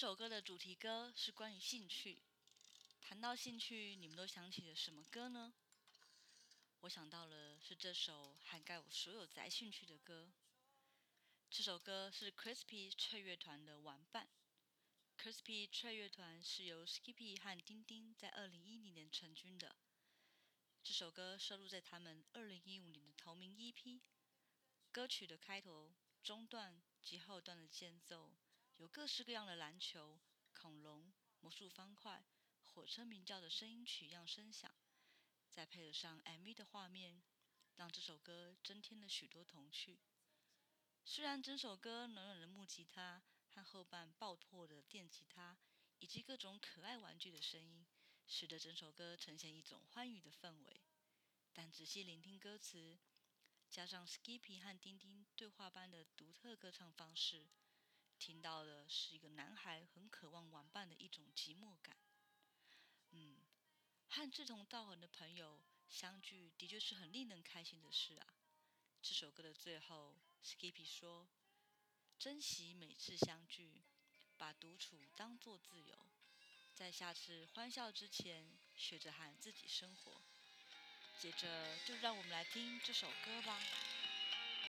这首歌的主题歌是关于兴趣。谈到兴趣，你们都想起了什么歌呢？我想到了是这首涵盖我所有宅兴趣的歌。这首歌是 Crispy 脆乐团的玩伴。Crispy 脆乐团是由 Skippy 和丁丁在二零一零年成军的。这首歌收录在他们二零一五年的同名 EP。歌曲的开头、中段及后段的间奏，有各式各样的篮球、恐龙、魔术方块、火车鸣叫的声音曲样声响。再配得上 MV 的画面，让这首歌增添了许多童趣。虽然整首歌暖暖的木吉他和后半爆破的电吉他，以及各种可爱玩具的声音，使得整首歌呈现一种欢愉的氛围，但仔细聆听歌词，加上 Skippy 和丁丁对话般的独特歌唱方式，听到的是一个男孩很渴望玩伴的一种寂寞感。嗯。和志同道合的朋友相聚，的确是很令人开心的事啊。这首歌的最后，Skippy 说：“珍惜每次相聚，把独处当作自由，在下次欢笑之前，学着和自己生活。”接着，就让我们来听这首歌吧。